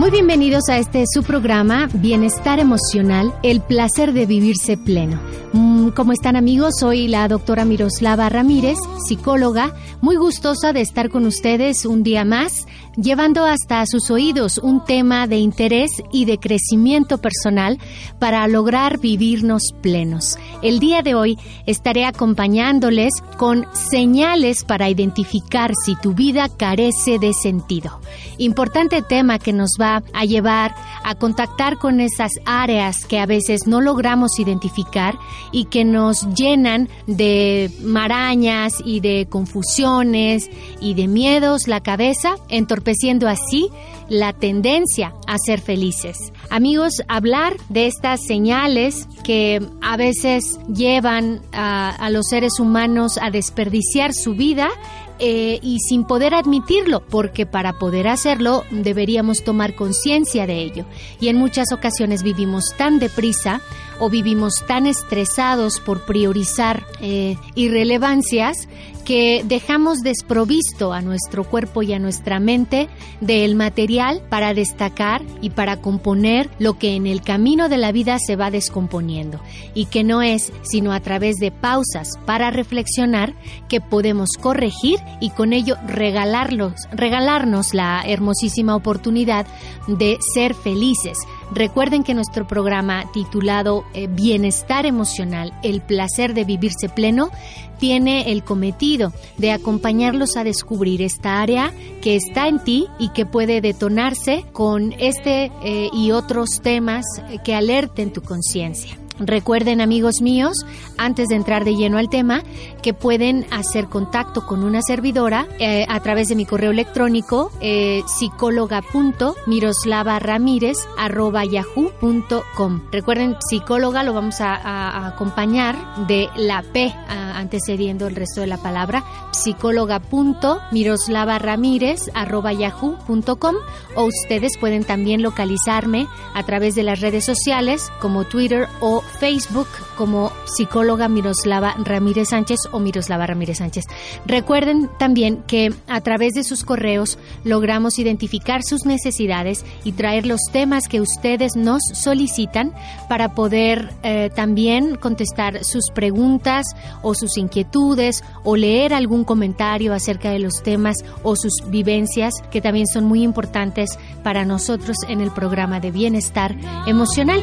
Muy bienvenidos a este su programa Bienestar Emocional, el placer de vivirse pleno. Mm, ¿Cómo están amigos? Soy la doctora Miroslava Ramírez, psicóloga, muy gustosa de estar con ustedes un día más, llevando hasta sus oídos un tema de interés y de crecimiento personal para lograr vivirnos plenos. El día de hoy estaré acompañándoles con señales para identificar si tu vida carece de sentido. Importante tema que nos va a llevar a contactar con esas áreas que a veces no logramos identificar y que nos llenan de marañas y de confusiones y de miedos la cabeza, entorpeciendo así la tendencia a ser felices. Amigos, hablar de estas señales que a veces llevan a, los seres humanos a desperdiciar su vida eh, y sin poder admitirlo, porque para poder hacerlo deberíamos tomar conciencia de ello. Y en muchas ocasiones vivimos tan deprisa o vivimos tan estresados por priorizar eh, irrelevancias que dejamos desprovisto a nuestro cuerpo y a nuestra mente del material para destacar y para componer lo que en el camino de la vida se va descomponiendo. Y que no es sino a través de pausas para reflexionar que podemos corregir y con ello regalarnos la hermosísima oportunidad de ser felices Recuerden que nuestro programa titulado eh, Bienestar Emocional, el placer de vivirse pleno, tiene el cometido de acompañarlos a descubrir esta área que está en ti y que puede detonarse con este eh, y otros temas que alerten tu conciencia. Recuerden amigos míos, antes de entrar de lleno al tema, que pueden hacer contacto con una servidora eh, a través de mi correo electrónico eh, psicóloga.miroslavaramírez.yahoo.com. Recuerden, psicóloga lo vamos a, acompañar de la P antecediendo el resto de la palabra, psicóloga.miroslavaramírez.yahoo.com o ustedes pueden también localizarme a través de las redes sociales como Twitter o Facebook como psicóloga Miroslava Ramírez Sánchez o Miroslava Ramírez Sánchez. Recuerden también que a través de sus correos logramos identificar sus necesidades y traer los temas que ustedes nos solicitan para poder eh, también contestar sus preguntas o sus inquietudes o leer algún comentario acerca de los temas o sus vivencias que también son muy importantes para nosotros en el programa de bienestar emocional.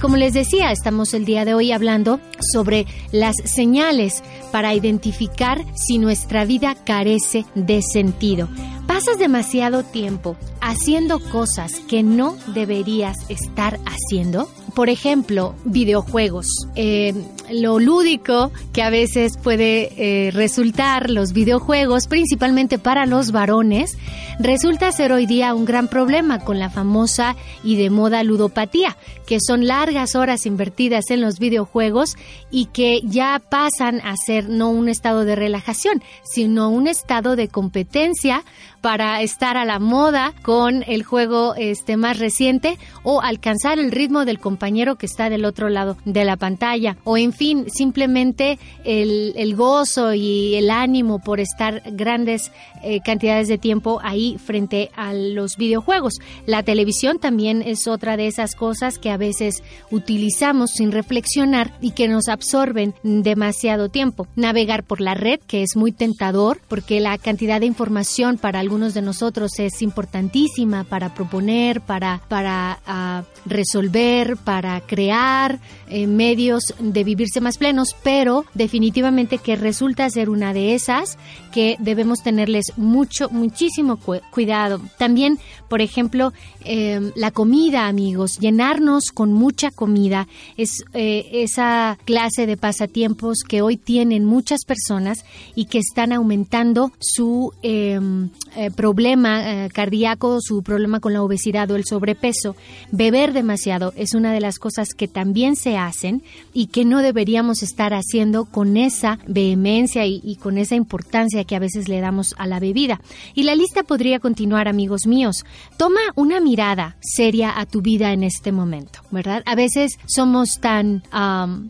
Como les decía, estamos el día de hoy hablando sobre las señales para identificar si nuestra vida carece de sentido. Pasas demasiado tiempo haciendo cosas que no deberías estar haciendo. Por ejemplo, videojuegos. Eh, lo lúdico que a veces puede eh, resultar los videojuegos, principalmente para los varones, resulta ser hoy día un gran problema con la famosa y de moda ludopatía, que son largas horas invertidas en los videojuegos y que ya pasan a ser no un estado de relajación, sino un estado de competencia para estar a la moda con el juego este más reciente o alcanzar el ritmo del compañero que está del otro lado de la pantalla o en fin simplemente el, el gozo y el ánimo por estar grandes eh, cantidades de tiempo ahí frente a los videojuegos. La televisión también es otra de esas cosas que a veces utilizamos sin reflexionar y que nos absorben demasiado tiempo. Navegar por la red, que es muy tentador porque la cantidad de información para algunos de nosotros es importantísima para proponer, para, para ah, resolver, para crear eh, medios de vivirse más plenos, pero definitivamente que resulta ser una de esas que debemos tenerles mucho, muchísimo cuidado. También, por ejemplo, em, la comida, amigos, llenarnos con mucha comida es eh, esa clase de pasatiempos que hoy tienen muchas personas y que están aumentando su em, eh, problema cardíaco, su problema con la obesidad o el sobrepeso. Beber demasiado es una de las cosas que también se hacen y que no deberíamos estar haciendo con esa vehemencia y, con esa importancia que a veces le damos a la bebida. Y la lista podría continuar, amigos míos. Toma una mirada seria a tu vida en este momento, ¿verdad? A veces somos tan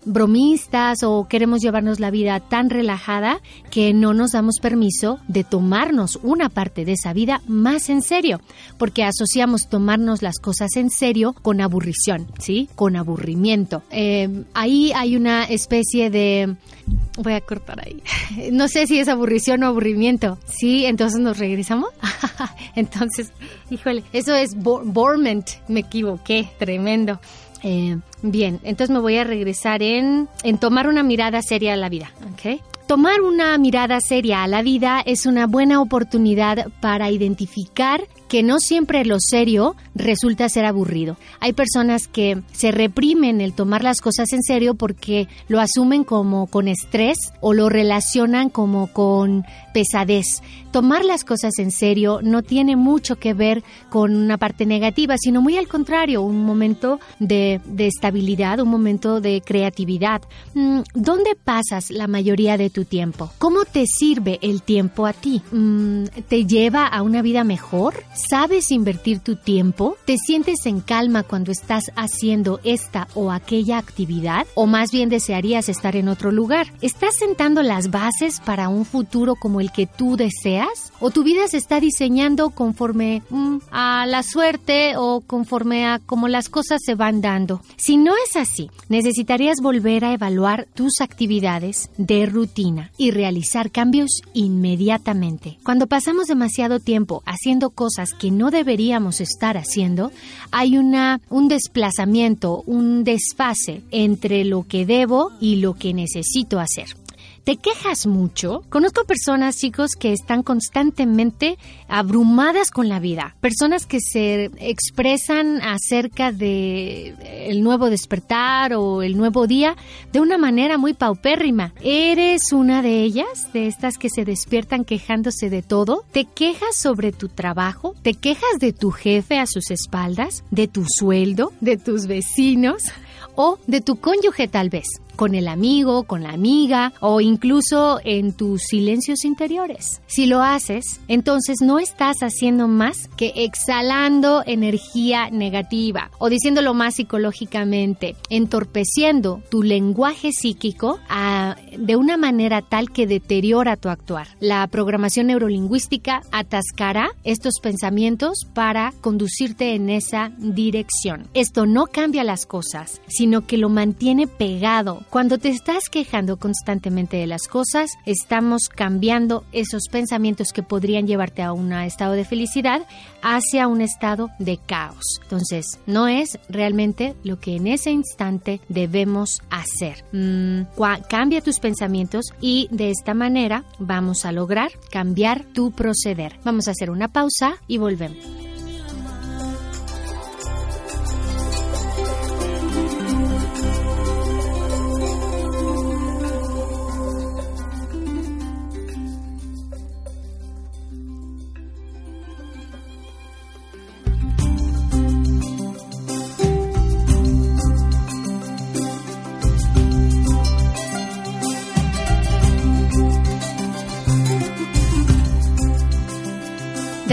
bromistas o queremos llevarnos la vida tan relajada que no nos damos permiso de tomarnos una parte de esa vida más en serio, porque asociamos tomarnos las cosas en serio con aburrición, ¿sí? Con aburrimiento. Eh, ahí hay una especie de... Voy a cortar ahí. No sé si es aburrición o aburrimiento. Sí, entonces nos regresamos. entonces, híjole, eso es borment. Me equivoqué, tremendo. Eh, bien, entonces me voy a regresar en, en tomar una mirada seria a la vida. ¿ok? Tomar una mirada seria a la vida es una buena oportunidad para identificar que no siempre lo serio resulta ser aburrido. Hay personas que se reprimen el tomar las cosas en serio porque lo asumen como con estrés o lo relacionan como con pesadez. Tomar las cosas en serio no tiene mucho que ver con una parte negativa, sino muy al contrario, un momento de, estabilidad, un momento de creatividad. Mm, ¿Dónde pasas la mayoría de tu tiempo? ¿Cómo te sirve el tiempo a ti? Mm, ¿Te lleva a una vida mejor? ¿Sabes invertir tu tiempo? ¿Te sientes en calma cuando estás haciendo esta o aquella actividad? ¿O más bien desearías estar en otro lugar? ¿Estás sentando las bases para un futuro como el que tú deseas? ¿O tu vida se está diseñando conforme mm, a la suerte o conforme a cómo las cosas se van dando? Si no es así, necesitarías volver a evaluar tus actividades de rutina y realizar cambios inmediatamente. Cuando pasamos demasiado tiempo haciendo cosas que no deberíamos estar haciendo, hay una, un desplazamiento, un desfase entre lo que debo y lo que necesito hacer. ¿Te quejas mucho? Conozco personas, chicos, que están constantemente abrumadas con la vida. Personas que se expresan acerca de el nuevo despertar o el nuevo día de una manera muy paupérrima. ¿Eres una de ellas? ¿De estas que se despiertan quejándose de todo? ¿Te quejas sobre tu trabajo? ¿Te quejas de tu jefe a sus espaldas? ¿De tu sueldo? ¿De tus vecinos? ¿O de tu cónyuge tal vez? Con el amigo, con la amiga o incluso en tus silencios interiores. Si lo haces, entonces no estás haciendo más que exhalando energía negativa o diciéndolo más psicológicamente, entorpeciendo tu lenguaje psíquico de una manera tal que deteriora tu actuar. La programación neurolingüística atascará estos pensamientos para conducirte en esa dirección. Esto no cambia las cosas, sino que lo mantiene pegado cuando te estás quejando constantemente de las cosas, estamos cambiando esos pensamientos que podrían llevarte a un estado de felicidad hacia un estado de caos. Entonces, no es realmente lo que en ese instante debemos hacer. Mm, cambia tus pensamientos y de esta manera vamos a lograr cambiar tu proceder. Vamos a hacer una pausa y volvemos.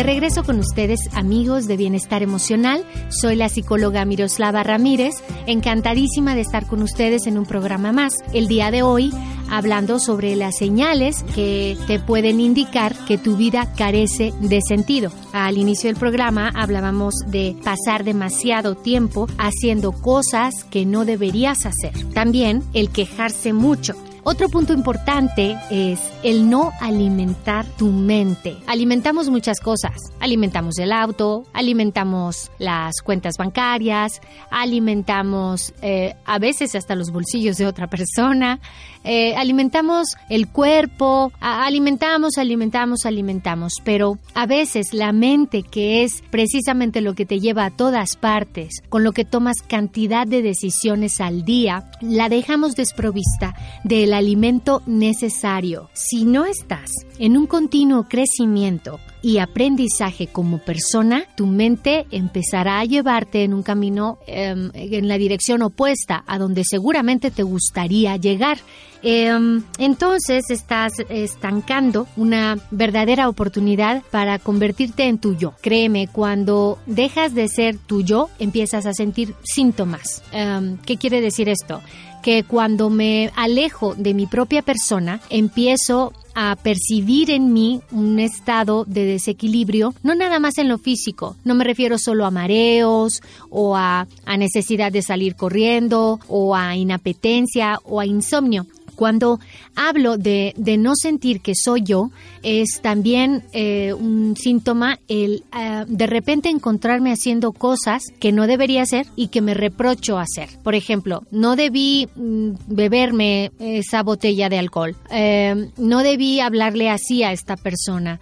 Regreso con ustedes, amigos de Bienestar Emocional. Soy la psicóloga Miroslava Ramírez, encantadísima de estar con ustedes en un programa más. El día de hoy, hablando sobre las señales que te pueden indicar que tu vida carece de sentido. Al inicio del programa hablábamos de pasar demasiado tiempo haciendo cosas que no deberías hacer. También el quejarse mucho Otro punto importante es el no alimentar tu mente. Alimentamos muchas cosas. Alimentamos el auto, alimentamos las cuentas bancarias, alimentamos eh, a veces hasta los bolsillos de otra persona, eh, alimentamos el cuerpo, alimentamos, alimentamos, alimentamos, pero a veces la mente, que es precisamente lo que te lleva a todas partes, con lo que tomas cantidad de decisiones al día, la dejamos desprovista del alimento necesario. Si no estás en un continuo crecimiento, y aprendizaje como persona, tu mente empezará a llevarte en un camino em, en la dirección opuesta a donde seguramente te gustaría llegar. Em, entonces estás estancando una verdadera oportunidad para convertirte en tu yo. Créeme, cuando dejas de ser tu yo, empiezas a sentir síntomas. Em, ¿Qué quiere decir esto? Que cuando me alejo de mi propia persona, empiezo a percibir en mí un estado de desequilibrio, no nada más en lo físico, no me refiero solo a mareos o a, a necesidad de salir corriendo o a inapetencia o a insomnio, cuando hablo de, no sentir que soy yo, es también eh, un síntoma el eh, de repente encontrarme haciendo cosas que no debería hacer y que me reprocho hacer. Por ejemplo, no debí mm, beberme esa botella de alcohol, eh, no debí hablarle así a esta persona,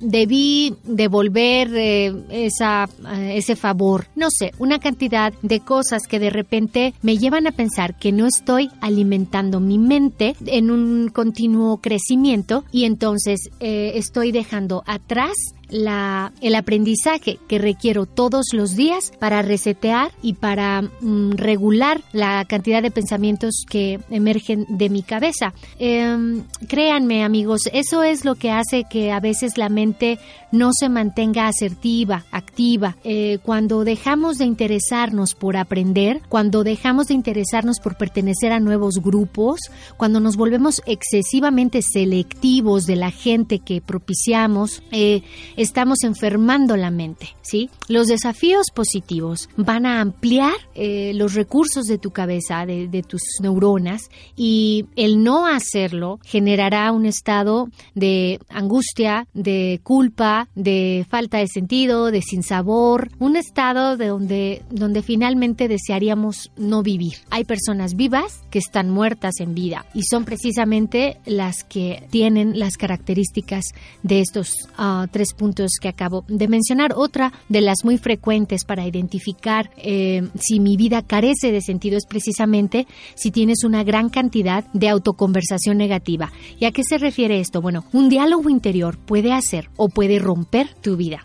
debí devolver esa, ese favor, no sé, una cantidad de cosas que de repente me llevan a pensar que no estoy alimentando mi mente en un continuo crecimiento y entonces eh, estoy dejando atrás la, el aprendizaje que requiero todos los días para resetear y para mm, regular la cantidad de pensamientos que emergen de mi cabeza. Em, créanme amigos, eso es lo que hace que a veces la mente no se mantenga asertiva, activa. Eh, cuando dejamos de interesarnos por aprender, cuando dejamos de interesarnos por pertenecer a nuevos grupos, cuando nos volvemos excesivamente selectivos de la gente que propiciamos, eh, estamos enfermando la mente, ¿sí? Los desafíos positivos van a ampliar eh, los recursos de tu cabeza, de, de, tus neuronas, y el no hacerlo generará un estado de angustia, de culpa, de falta de sentido, de sinsabor, un estado de donde, donde finalmente desearíamos no vivir. Hay personas vivas que están muertas en vida y son precisamente las que tienen las características de estos uh, tres puntos que acabo de mencionar. Otra de las muy frecuentes para identificar eh, si mi vida carece de sentido es precisamente si tienes una gran cantidad de autoconversación negativa. ¿Y a qué se refiere esto? Bueno, un diálogo interior puede hacer o puede romper tu vida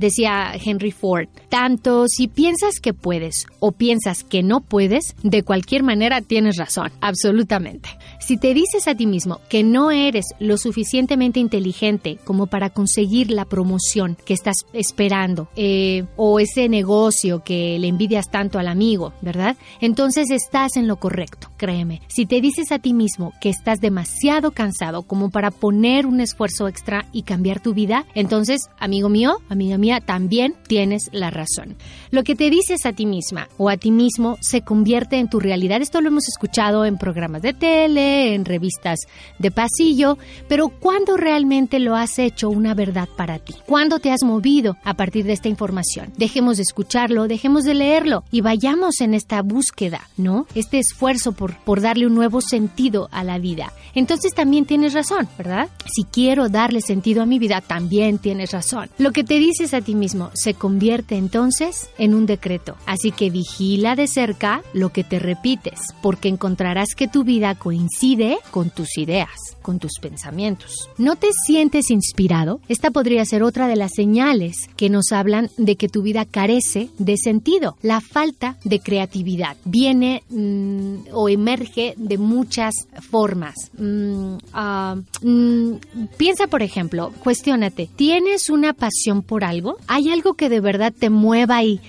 decía Henry Ford, tanto si piensas que puedes o piensas que no puedes, de cualquier manera tienes razón, absolutamente. Si te dices a ti mismo que no eres lo suficientemente inteligente como para conseguir la promoción que estás esperando eh, o ese negocio que le envidias tanto al amigo, ¿verdad? Entonces estás en lo correcto, créeme. Si te dices a ti mismo que estás demasiado cansado como para poner un esfuerzo extra y cambiar tu vida, entonces, amigo mío, amiga mía, también tienes la razón. Lo que te dices a ti misma o a ti mismo se convierte en tu realidad. Esto lo hemos escuchado en programas de tele, en revistas de pasillo, pero ¿cuándo realmente lo has hecho una verdad para ti? ¿Cuándo te has movido a partir de esta información? Dejemos de escucharlo, dejemos de leerlo y vayamos en esta búsqueda, ¿no? Este esfuerzo por, por darle un nuevo sentido a la vida. Entonces también tienes razón, ¿verdad? Si quiero darle sentido a mi vida, también tienes razón. Lo que te dices a ti mismo se convierte entonces en un decreto. Así que vigila de cerca lo que te repites, porque encontrarás que tu vida coincide con tus ideas, con tus pensamientos. ¿No te sientes inspirado? Esta podría ser otra de las señales que nos hablan de que tu vida carece de sentido. La falta de creatividad viene mm, o emerge de muchas formas. Mm, ah, mm, piensa, por ejemplo, cuestiónate, ¿tienes una pasión por algo? ¿Hay algo que de verdad te mueva y,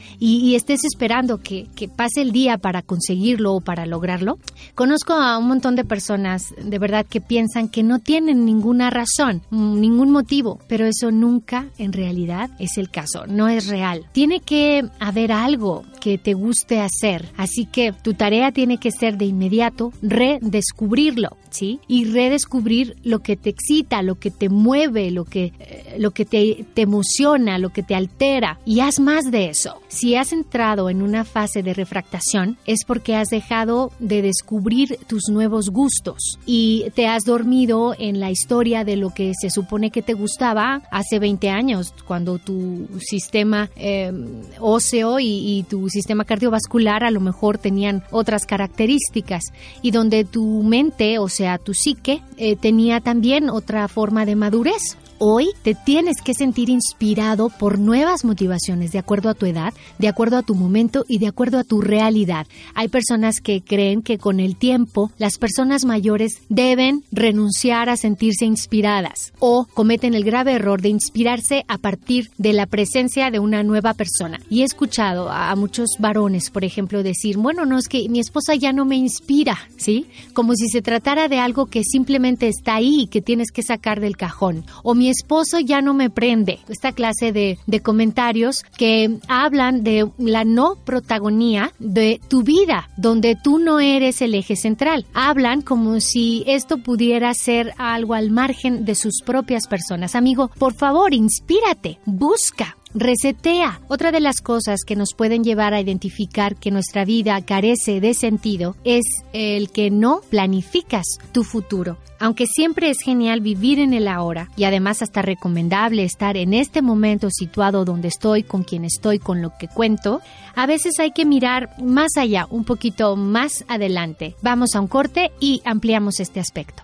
estés esperando que, pase el día para conseguirlo o para lograrlo? Conozco a un montón de personas de verdad que piensan que no tienen ninguna razón, ningún motivo, pero eso nunca en realidad es el caso, no es real. Tiene que haber algo que te guste hacer, así que tu tarea tiene que ser de inmediato redescubrirlo, ¿sí? Y redescubrir lo que te excita, lo que te mueve, lo que, eh, te emociona, lo que te altera. Y haz más de eso. Si has entrado en una fase de refractación, es porque has dejado de descubrir tus nuevos gustos y te has dormido en la historia de lo que se supone que te gustaba hace 20 años, cuando tu sistema em, óseo y, tu sistema cardiovascular a lo mejor tenían otras características y donde tu mente, o sea, tu psique, eh, tenía también otra forma de madurez. Hoy te tienes que sentir inspirado por nuevas motivaciones de acuerdo a tu edad, de acuerdo a tu momento y de acuerdo a tu realidad. Hay personas que creen que con el tiempo las personas mayores deben renunciar a sentirse inspiradas o cometen el grave error de inspirarse a partir de la presencia de una nueva persona. Y he escuchado a muchos varones, por ejemplo, decir, bueno, no es que mi esposa ya no me inspira, ¿sí? Como si se tratara de algo que simplemente está ahí y que tienes que sacar del cajón. O mi esposo ya no me prende. Esta clase de, comentarios que hablan de la no protagonía de tu vida, donde tú no eres el eje central. Hablan como si esto pudiera ser algo al margen de sus propias personas. Amigo, por favor, inspírate, busca, Resetea. Otra de las cosas que nos pueden llevar a identificar que nuestra vida carece de sentido es el que no planificas tu futuro. Aunque siempre es genial vivir en el ahora y además hasta recomendable estar en este momento situado donde estoy, con quien estoy, con lo que cuento, a veces hay que mirar más allá, un poquito más adelante. Vamos a un corte y ampliamos este aspecto.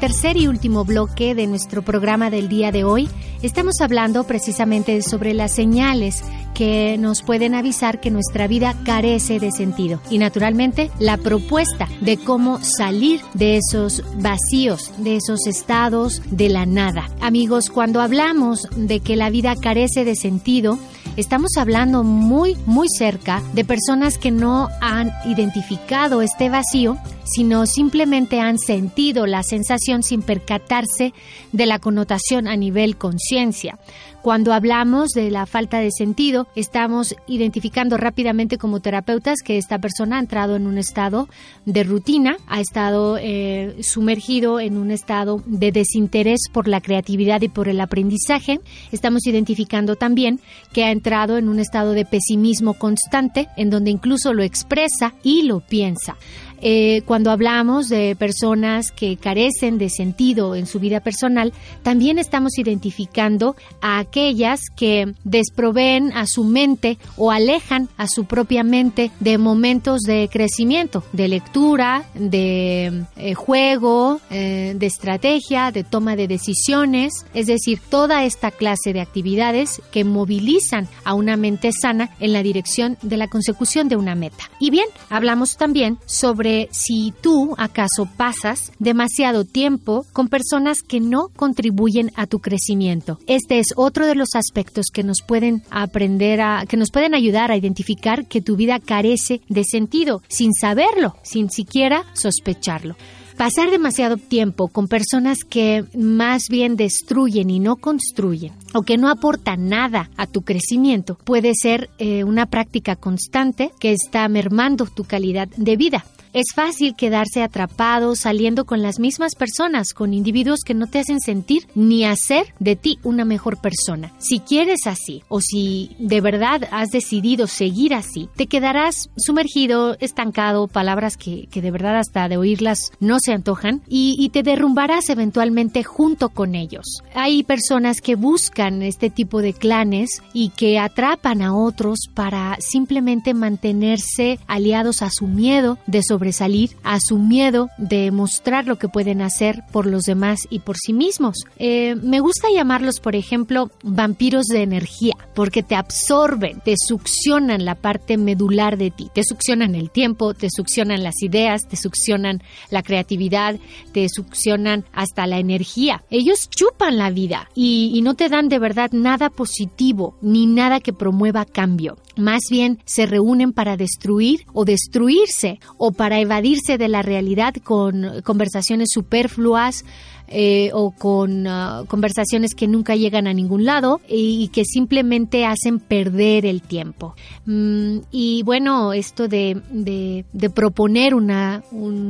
Tercer y último bloque de nuestro programa del día de hoy, estamos hablando precisamente sobre las señales que nos pueden avisar que nuestra vida carece de sentido y naturalmente la propuesta de cómo salir de esos vacíos, de esos estados de la nada. Amigos, cuando hablamos de que la vida carece de sentido, Estamos hablando muy, muy cerca de personas que no han identificado este vacío, sino simplemente han sentido la sensación sin percatarse de la connotación a nivel conciencia. Cuando hablamos de la falta de sentido, estamos identificando rápidamente como terapeutas que esta persona ha entrado en un estado de rutina, ha estado eh, sumergido en un estado de desinterés por la creatividad y por el aprendizaje. Estamos identificando también que ha entrado en un estado de pesimismo constante, en donde incluso lo expresa y lo piensa. Eh, cuando hablamos de personas que carecen de sentido en su vida personal, también estamos identificando a aquellas que desproveen a su mente o alejan a su propia mente de momentos de crecimiento, de lectura, de eh, juego, eh, de estrategia, de toma de decisiones, es decir, toda esta clase de actividades que movilizan a una mente sana en la dirección de la consecución de una meta. Y bien, hablamos también sobre si tú acaso pasas demasiado tiempo con personas que no contribuyen a tu crecimiento. Este es otro de los aspectos que nos pueden aprender a, que nos pueden ayudar a identificar que tu vida carece de sentido sin saberlo, sin siquiera sospecharlo. Pasar demasiado tiempo con personas que más bien destruyen y no construyen o que no aportan nada a tu crecimiento puede ser eh, una práctica constante que está mermando tu calidad de vida. Es fácil quedarse atrapado saliendo con las mismas personas, con individuos que no te hacen sentir ni hacer de ti una mejor persona. Si quieres así o si de verdad has decidido seguir así, te quedarás sumergido, estancado, palabras que, de verdad hasta de oírlas no se antojan y, y te derrumbarás eventualmente junto con ellos. Hay personas que buscan este tipo de clanes y que atrapan a otros para simplemente mantenerse aliados a su miedo de sobresalir, a su miedo de mostrar lo que pueden hacer por los demás y por sí mismos. Eh, me gusta llamarlos, por ejemplo, vampiros de energía, porque te absorben, te succionan la parte medular de ti, te succionan el tiempo, te succionan las ideas, te succionan la creatividad, te succionan hasta la energía. Ellos chupan la vida y, y no te dan de verdad nada positivo ni nada que promueva cambio. Más bien se reúnen para destruir o destruirse o para evadirse de la realidad con conversaciones superfluas, eh, o con ah, conversaciones que nunca llegan a ningún lado y, que simplemente hacen perder el tiempo. Mm, y bueno, esto de, proponer un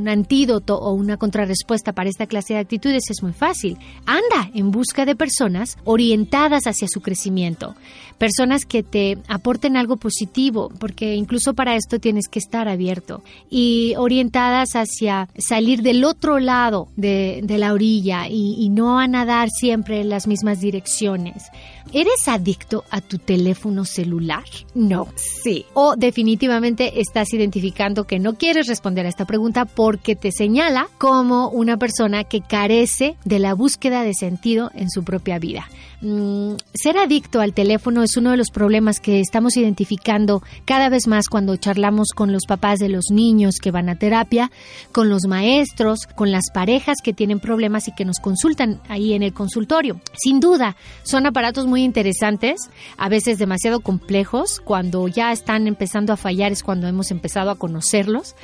antídoto o una contrarrespuesta para esta clase de actitudes es muy fácil. Anda en busca de personas orientadas hacia su crecimiento, personas que te aporten algo positivo, porque incluso para esto tienes que estar abierto, y orientadas hacia salir del otro lado de, la orilla y, no a nadar siempre en las mismas direcciones. ¿Eres adicto a tu teléfono celular? No. Sí. O definitivamente estás identificando que no quieres responder a esta pregunta porque te señala como una persona que carece de la búsqueda de sentido en su propia vida. Mm, ser adicto al teléfono es uno de los problemas que estamos identificando cada vez más cuando charlamos con los papás de los niños que van a terapia, con los maestros, con las parejas que tienen problemas y que nos consultan ahí en el consultorio. Sin duda, son aparatos muy interesantes, a veces demasiado complejos. Cuando ya están empezando a fallar es cuando hemos empezado a conocerlos.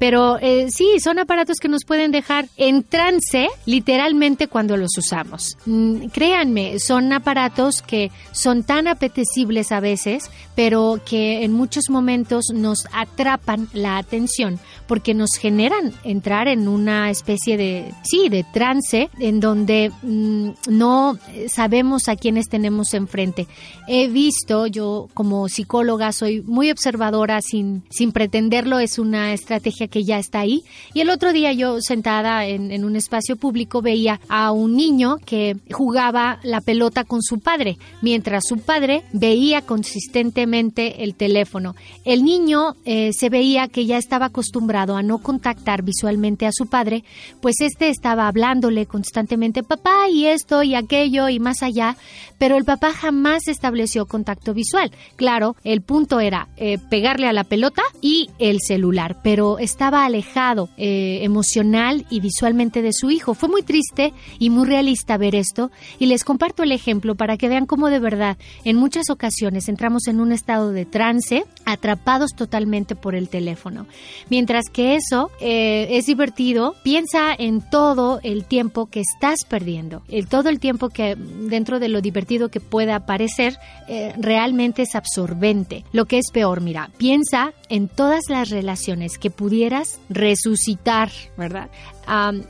Pero eh, sí, son aparatos que nos pueden dejar en trance literalmente cuando los usamos. Mm, créanme, son aparatos que son tan apetecibles a veces, pero que en muchos momentos nos atrapan la atención porque nos generan entrar en una especie de, sí, de trance en donde mm, no sabemos a quiénes tenemos enfrente. He visto, yo como psicóloga soy muy observadora sin, sin pretenderlo, es una estrategia que ya está ahí. Y el otro día yo sentada en, un espacio público veía a un niño que jugaba la pelota con su padre, mientras su padre veía consistentemente el teléfono. El niño eh, se veía que ya estaba acostumbrado a no contactar visualmente a su padre, pues este estaba hablándole constantemente, papá y esto y aquello y más allá, pero el papá jamás estableció contacto visual. Claro, el punto era eh, pegarle a la pelota y el celular, pero estaba alejado eh, emocional y visualmente de su hijo. Fue muy triste y muy realista ver esto y les comparto el ejemplo para que vean cómo de verdad en muchas ocasiones entramos en un estado de trance, atrapados totalmente por el teléfono. Mientras que eso eh, es divertido, piensa en todo el tiempo que estás perdiendo, el, todo el tiempo que dentro de lo divertido que pueda parecer, eh, realmente es absorbente. Lo que es peor, mira, piensa en todas las relaciones que pudieras resucitar, ¿verdad?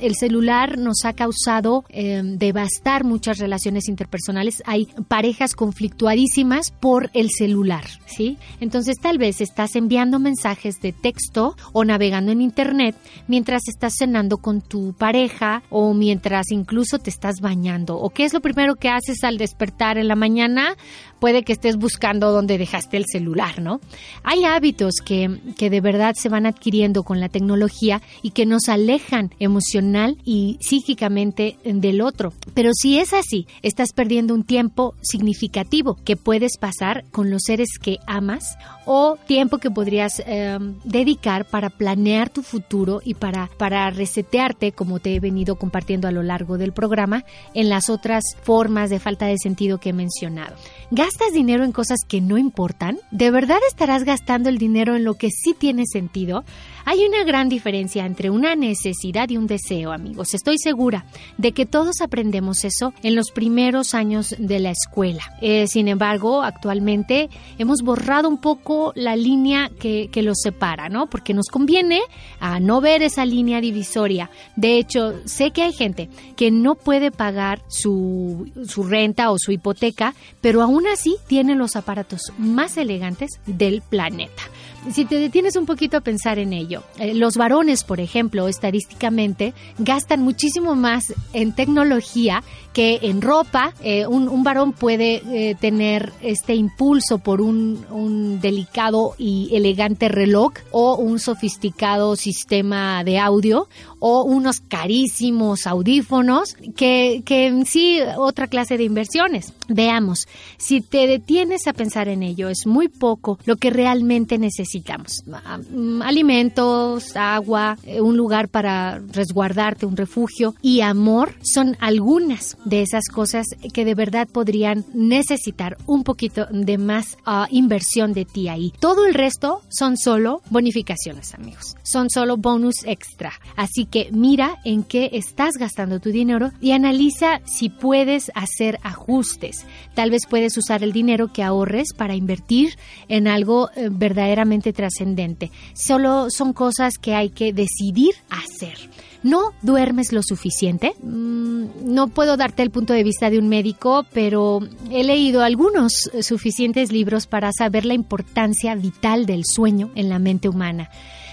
El celular nos ha causado em, devastar muchas relaciones interpersonales. Hay parejas conflictuadísimas por el celular, ¿sí? Entonces tal vez estás enviando mensajes de texto o navegando en internet mientras estás cenando con tu pareja o mientras incluso te estás bañando. ¿O qué es lo primero que haces al despertar en la mañana? Puede que estés buscando dónde dejaste el celular, ¿no? Hay hábitos que, que de verdad se van adquiriendo con la tecnología y que nos alejan emocional y psíquicamente del otro. Pero si es así, estás perdiendo un tiempo significativo que puedes pasar con los seres que amas o tiempo que podrías em, dedicar para planear tu futuro y para, para resetearte, como te he venido compartiendo a lo largo del programa, en las otras formas de falta de sentido que he mencionado. ¿Gastas dinero en cosas que no importan? ¿De verdad estarás gastando el dinero en lo que sí tiene sentido, hay una gran diferencia entre una necesidad un deseo, amigos. Estoy segura de que todos aprendemos eso en los primeros años de la escuela. Eh, sin embargo, actualmente hemos borrado un poco la línea que, que los separa, ¿no? Porque nos conviene a no ver esa línea divisoria. De hecho, sé que hay gente que no puede pagar su, su renta o su hipoteca, pero aún así tiene los aparatos más elegantes del planeta si te detienes un poquito a pensar en ello, eh, los varones, por ejemplo, estadísticamente, gastan muchísimo más en tecnología que en ropa. Eh, un, varón puede eh, tener este impulso por un, un, delicado y elegante reloj o un sofisticado sistema de audio o unos carísimos audífonos que, que en sí otra clase de inversiones. Veamos, si te detienes a pensar en ello, es muy poco lo que realmente necesitamos. Mm, alimentos, agua, eh, un lugar para resguardarte, un refugio y amor son algunas de esas cosas que de verdad podrían necesitar un poquito de más ah, inversión de ti ahí. Todo el resto son solo bonificaciones, amigos. Son solo bonus extra. Así que mira en qué estás gastando tu dinero y analiza si puedes hacer ajustes. Tal vez puedes usar el dinero que ahorres para invertir en algo eh, verdaderamente trascendente. Solo son cosas que hay que decidir hacer. ¿No duermes lo suficiente? Mm, no puedo darte el punto de vista de un médico, pero he leído algunos suficientes libros para saber la importancia vital del sueño en la mente humana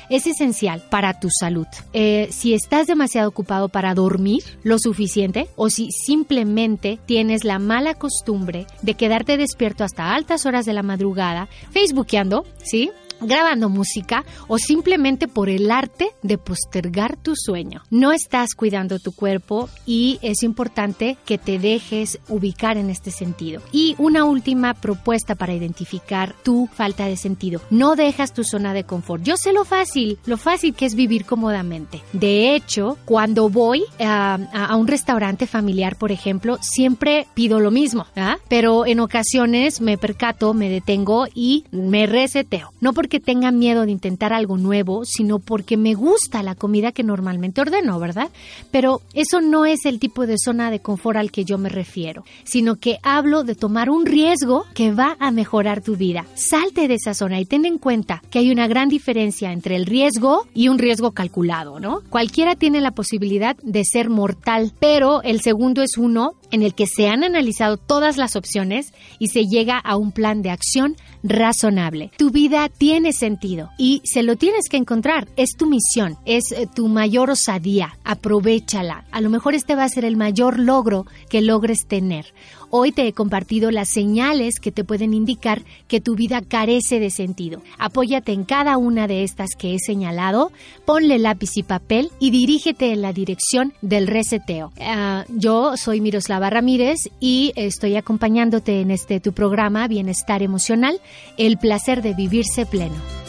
es esencial para tu salud. Eh, si estás demasiado ocupado para dormir lo suficiente o si simplemente tienes la mala costumbre de quedarte despierto hasta altas horas de la madrugada, facebookeando, ¿sí? Grabando música o simplemente por el arte de postergar tu sueño. No estás cuidando tu cuerpo y es importante que te dejes ubicar en este sentido. Y una última propuesta para identificar tu falta de sentido. No dejas tu zona de confort. Yo sé lo fácil, lo fácil que es vivir cómodamente. De hecho, cuando voy a, un restaurante familiar, por ejemplo, siempre pido lo mismo, ¿ah? pero en ocasiones me percato, me detengo y me reseteo. No porque que tenga miedo de intentar algo nuevo, sino porque me gusta la comida que normalmente ordeno, ¿verdad? Pero eso no es el tipo de zona de confort al que yo me refiero, sino que hablo de tomar un riesgo que va a mejorar tu vida. Salte de esa zona y ten en cuenta que hay una gran diferencia entre el riesgo y un riesgo calculado, ¿no? Cualquiera tiene la posibilidad de ser mortal, pero el segundo es uno en el que se han analizado todas las opciones y se llega a un plan de acción razonable. Tu vida tiene sentido y se lo tienes que encontrar. Es tu misión, es eh, tu mayor osadía. Aprovechala. A lo mejor este va a ser el mayor logro que logres tener. Hoy te he compartido las señales que te pueden indicar que tu vida carece de sentido. Apóyate en cada una de estas que he señalado, ponle lápiz y papel y dirígete en la dirección del reseteo. Ah, yo soy Miroslava Ramírez y estoy acompañándote en este tu programa Bienestar Emocional, el placer de vivirse pleno.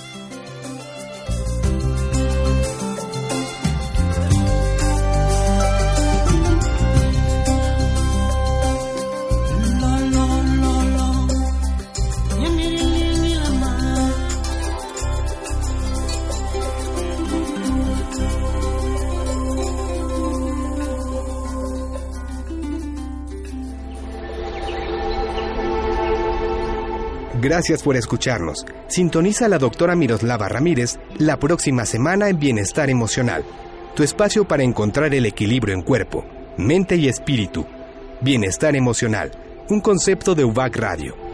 Gracias por escucharnos. Sintoniza la doctora Miroslava Ramírez la próxima semana en Bienestar Emocional, tu espacio para encontrar el equilibrio en cuerpo, mente y espíritu. Bienestar Emocional, un concepto de UBAC Radio.